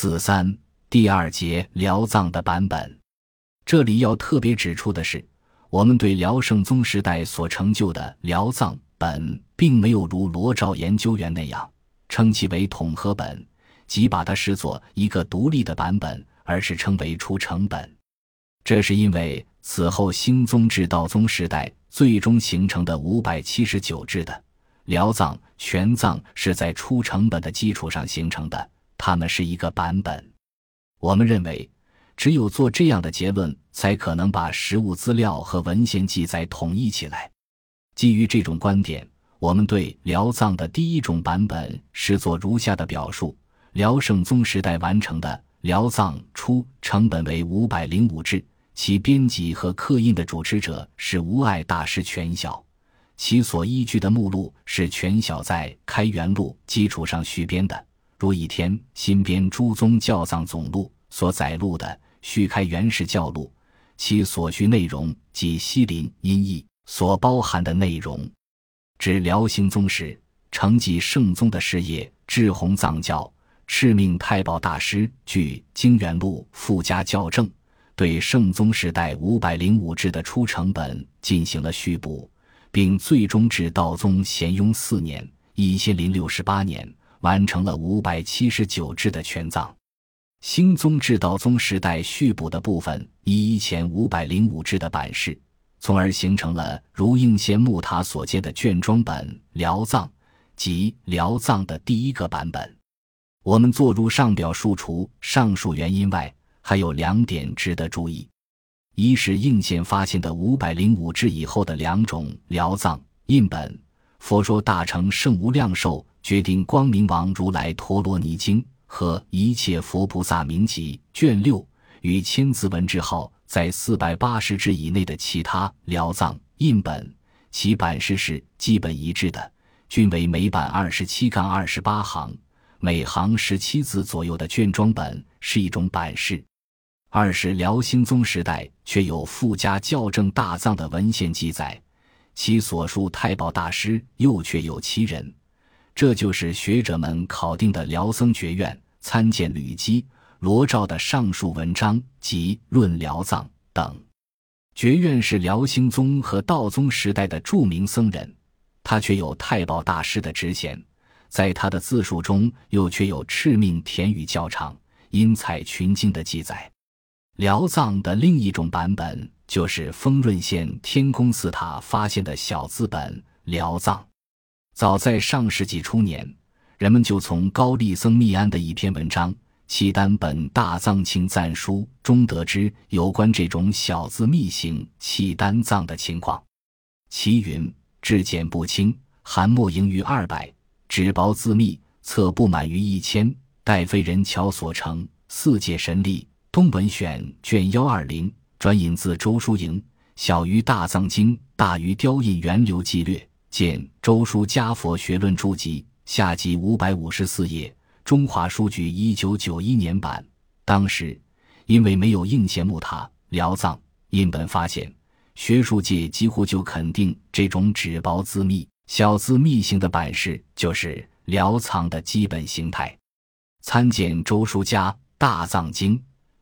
四三第二节辽藏的版本，这里要特别指出的是，我们对辽圣宗时代所成就的辽藏本，并没有如罗照研究员那样称其为统合本，即把它视作一个独立的版本，而是称为出成本。这是因为此后兴宗至道宗时代最终形成的五百七十九制的辽藏全藏，是在出成本的基础上形成的。它们是一个版本，我们认为，只有做这样的结论，才可能把实物资料和文献记载统一起来。基于这种观点，我们对辽藏的第一种版本是做如下的表述：辽圣宗时代完成的辽藏初成本为五百零五制，其编辑和刻印的主持者是无碍大师全晓，其所依据的目录是全晓在《开元录》基础上续编的。如一天新编诸宗教藏总录所载录的《续开元始教录》，其所需内容及西林音译所包含的内容。指辽兴宗时，承继圣宗的事业，至弘藏教敕命太保大师据《经元录》附加校正，对圣宗时代五百零五制的初成本进行了续补，并最终至道宗咸雍四年（一千零六十八年）。完成了五百七十九支的全藏，兴宗至道宗时代续补的部分以一千五百零五支的版式，从而形成了如应县木塔所见的卷装本辽藏及辽藏的第一个版本。我们做如上表述，除上述原因外，还有两点值得注意：一是应县发现的五百零五支以后的两种辽藏印本，《佛说大乘圣无量寿》。决定光明王如来陀罗尼经和一切佛菩萨名集卷六与千字文之号在四百八十字以内的其他辽藏印本，其版式是基本一致的，均为每版二十七杠二十八行，每行十七字左右的卷装本，是一种版式。二是辽兴宗时代却有附加校正大藏的文献记载，其所述太保大师又确有其人。这就是学者们考定的辽僧学院参见吕基、罗照的上述文章及《论辽藏》等。觉院是辽兴宗和道宗时代的著名僧人，他却有太保大师的职衔，在他的自述中又却有敕命田语较长、因采群经的记载。辽藏的另一种版本就是丰润县天宫寺塔发现的小字本辽藏。早在上世纪初年，人们就从高丽僧密安的一篇文章《契丹本大藏经赞书》中得知有关这种小字密行契丹藏的情况。其云：质简不清，含墨盈于二百，纸薄字密，册不满于一千，待非人巧所成。四界神力，东文选卷幺二零，转引自周书营，小于大藏经，大于雕印源流记略。见《周书家佛学论注集》下集五百五十四页，中华书局一九九一年版。当时因为没有应县木塔辽藏印本发现，学术界几乎就肯定这种纸薄字密、小字密行的版式就是辽藏的基本形态。参见《周书家大藏经》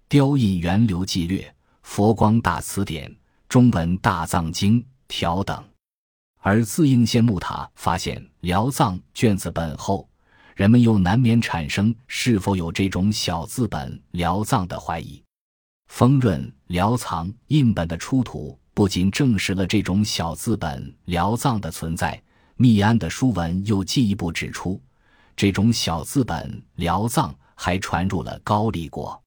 雕印源流记略、佛光大词典、中文大藏经条等。而自应县木塔发现辽藏卷子本后，人们又难免产生是否有这种小字本辽藏的怀疑。丰润辽藏印本的出土，不仅证实了这种小字本辽藏的存在，密安的书文又进一步指出，这种小字本辽藏还传入了高丽国。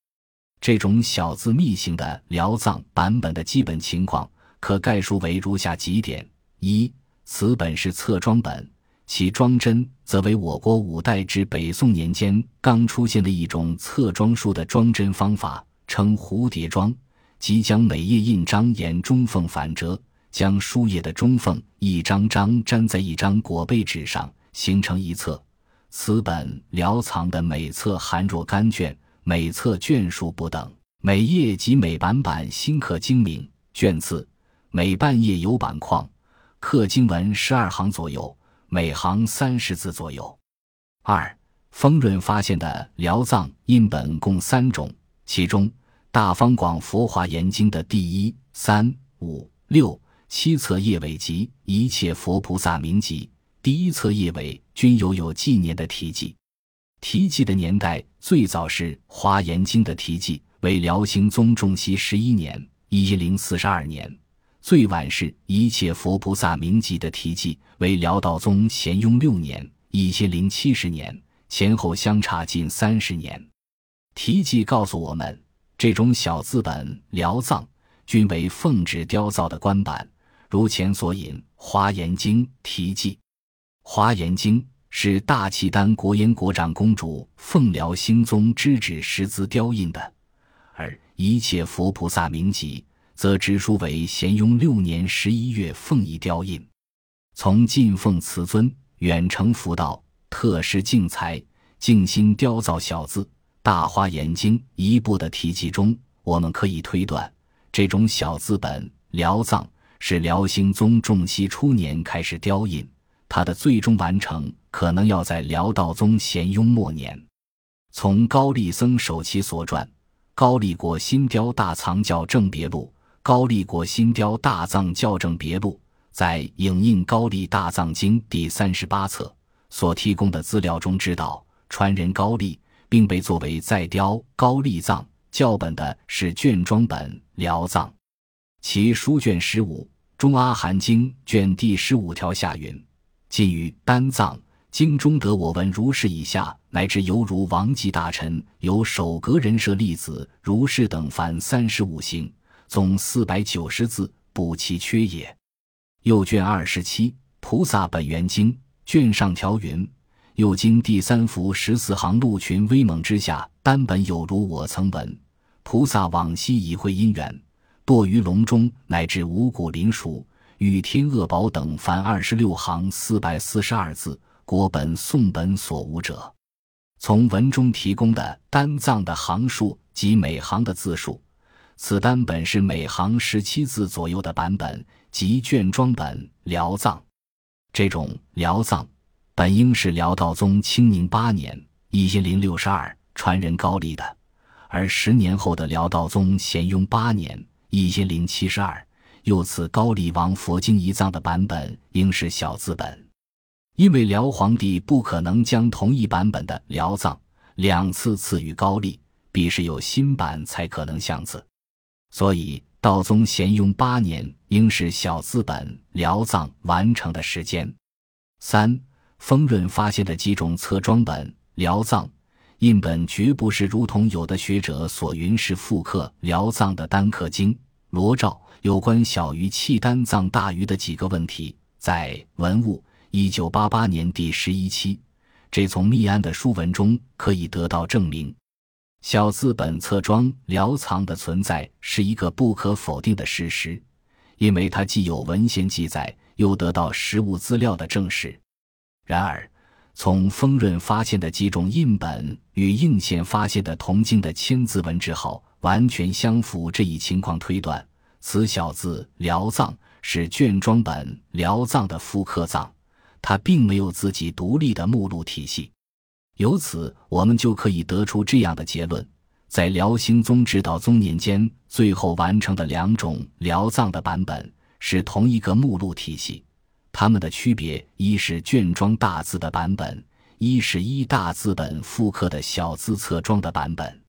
这种小字密行的辽藏版本的基本情况，可概述为如下几点：一。此本是册装本，其装帧则为我国五代至北宋年间刚出现的一种册装书的装帧方法，称蝴蝶装，即将每页印章沿中缝反折，将书页的中缝一张张粘在一张裹背纸上，形成一册。此本辽藏的每册含若干卷，每册卷数不等，每页及每版版新刻精明，卷次每半页有板框。刻经文十二行左右，每行三十字左右。二，丰润发现的辽藏印本共三种，其中《大方广佛华严经》的第一、三、五、六、七册页尾及《一切佛菩萨名集》第一册页尾均有有纪年的题记。题记的年代最早是《华严经》的题记，为辽兴宗中熙十一年（一零四十二年）；最晚是《一切佛菩萨名集》的题记，为辽道宗咸雍六年（一千零七十年）。前后相差近三十年。题记告诉我们，这种小字本辽藏均为奉旨雕造的官版，如前所引《华严经》题记，《华严经》是大契丹国燕国长公主奉辽兴宗之旨石字雕印的，而一切佛菩萨名集则直书为咸雍六年十一月凤仪雕印。从进奉慈尊远程福道。特施敬才，静心雕造小字《大花严经》一部的题记中，我们可以推断，这种小字本辽藏是辽兴宗重熙初年开始雕印，它的最终完成可能要在辽道宗咸雍末年。从高丽僧首期所传《高丽国新雕大藏教正别录》《高丽国新雕大藏教正别录》在影印《高丽大藏经》第三十八册。所提供的资料中知道，传人高丽，并被作为再雕高丽藏教本的是卷装本辽藏，其书卷十五《中阿含经》卷第十五条下云：“近于丹藏经中得我闻如是以下，乃至犹如王级大臣有首阁人设立子如是等凡三十五行，总四百九十字，补其缺也。”右卷二十七《菩萨本愿经》。卷上条云：“又经第三幅十四行鹿群威猛之下，单本有如我曾闻。菩萨往昔已会因缘，堕于笼中，乃至五谷临熟，与天恶宝等凡二十六行四百四十二字，国本宋本所无者。从文中提供的单藏的行数及每行的字数，此单本是每行十七字左右的版本，即卷装本辽藏。”这种辽藏本应是辽道宗清宁八年（一千零六十二）传人高丽的，而十年后的辽道宗咸雍八年（一千零七十二）又赐高丽王佛经遗藏的版本应是小字本，因为辽皇帝不可能将同一版本的辽藏两次赐予高丽，必是有新版才可能相赐，所以。道宗咸雍八年，应是小字本辽藏完成的时间。三丰润发现的几种册装本辽藏印本，绝不是如同有的学者所云是复刻辽藏的单刻经罗照。有关小于契丹藏大于的几个问题，在文物一九八八年第十一期，这从密安的书文中可以得到证明。小字本册装辽藏的存在是一个不可否定的事实，因为它既有文献记载，又得到实物资料的证实。然而，从丰润发现的几种印本与应县发现的铜经的千字文字号完全相符这一情况推断，此小字辽藏是卷装本辽藏的复刻藏，它并没有自己独立的目录体系。由此，我们就可以得出这样的结论：在辽兴宗至道宗年间，最后完成的两种辽藏的版本是同一个目录体系。它们的区别，一是卷装大字的版本，一是一大字本复刻的小字册装的版本。